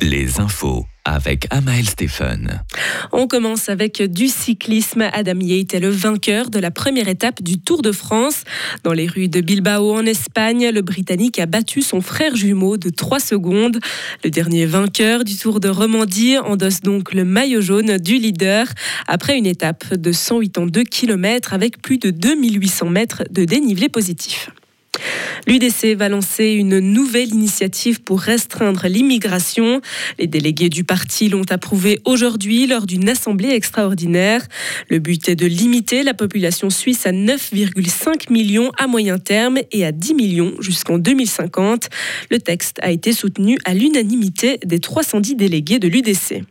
les infos avec Amael Stephen. On commence avec du cyclisme. Adam Yates est le vainqueur de la première étape du Tour de France. Dans les rues de Bilbao en Espagne, le Britannique a battu son frère jumeau de 3 secondes. Le dernier vainqueur du Tour de Romandie endosse donc le maillot jaune du leader après une étape de 182 km avec plus de 2800 mètres de dénivelé positif. L'UDC va lancer une nouvelle initiative pour restreindre l'immigration. Les délégués du parti l'ont approuvé aujourd'hui lors d'une assemblée extraordinaire. Le but est de limiter la population suisse à 9,5 millions à moyen terme et à 10 millions jusqu'en 2050. Le texte a été soutenu à l'unanimité des 310 délégués de l'UDC.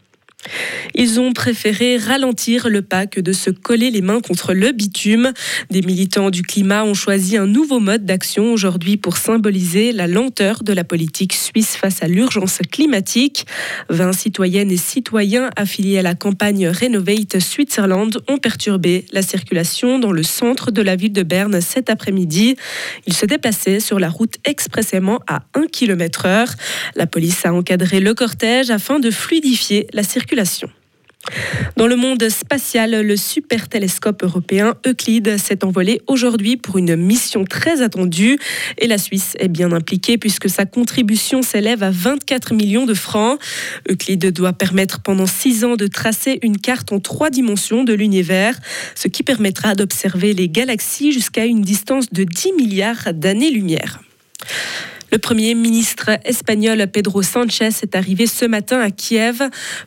Ils ont préféré ralentir le pas que de se coller les mains contre le bitume. Des militants du climat ont choisi un nouveau mode d'action aujourd'hui pour symboliser la lenteur de la politique suisse face à l'urgence climatique. 20 citoyennes et citoyens affiliés à la campagne Renovate Switzerland ont perturbé la circulation dans le centre de la ville de Berne cet après-midi. Ils se déplaçaient sur la route expressément à 1 km heure. La police a encadré le cortège afin de fluidifier la circulation dans le monde spatial, le super télescope européen Euclide s'est envolé aujourd'hui pour une mission très attendue et la Suisse est bien impliquée puisque sa contribution s'élève à 24 millions de francs. Euclide doit permettre pendant six ans de tracer une carte en trois dimensions de l'univers, ce qui permettra d'observer les galaxies jusqu'à une distance de 10 milliards d'années-lumière. Le Premier ministre espagnol Pedro Sánchez est arrivé ce matin à Kiev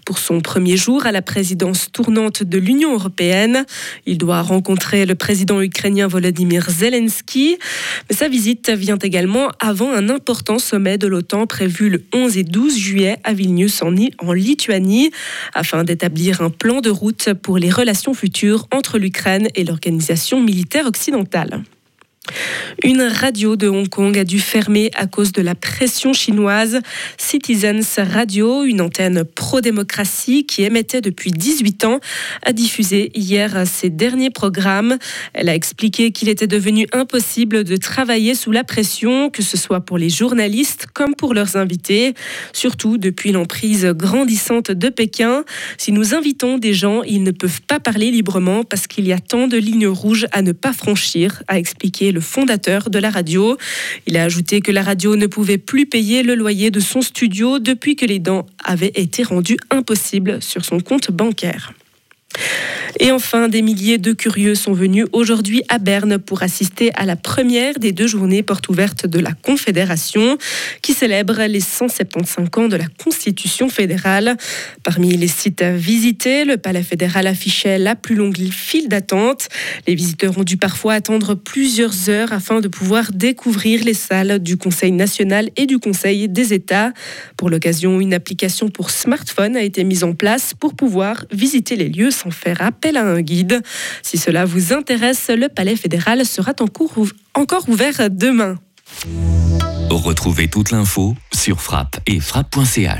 pour son premier jour à la présidence tournante de l'Union européenne. Il doit rencontrer le président ukrainien Volodymyr Zelensky. Mais sa visite vient également avant un important sommet de l'OTAN prévu le 11 et 12 juillet à Vilnius en Lituanie afin d'établir un plan de route pour les relations futures entre l'Ukraine et l'organisation militaire occidentale. Une radio de Hong Kong a dû fermer à cause de la pression chinoise. Citizens Radio, une antenne pro-démocratie qui émettait depuis 18 ans, a diffusé hier ses derniers programmes. Elle a expliqué qu'il était devenu impossible de travailler sous la pression, que ce soit pour les journalistes comme pour leurs invités, surtout depuis l'emprise grandissante de Pékin. Si nous invitons des gens, ils ne peuvent pas parler librement parce qu'il y a tant de lignes rouges à ne pas franchir, a expliqué le fondateur de la radio. Il a ajouté que la radio ne pouvait plus payer le loyer de son studio depuis que les dents avaient été rendues impossibles sur son compte bancaire. Et enfin, des milliers de curieux sont venus aujourd'hui à Berne pour assister à la première des deux journées portes ouvertes de la Confédération, qui célèbre les 175 ans de la Constitution fédérale. Parmi les sites visités, le Palais fédéral affichait la plus longue file d'attente. Les visiteurs ont dû parfois attendre plusieurs heures afin de pouvoir découvrir les salles du Conseil national et du Conseil des États. Pour l'occasion, une application pour smartphone a été mise en place pour pouvoir visiter les lieux sans faire appel à un guide. Si cela vous intéresse, le Palais fédéral sera encore ouvert demain. Retrouvez toute l'info sur frappe et frappe.ch.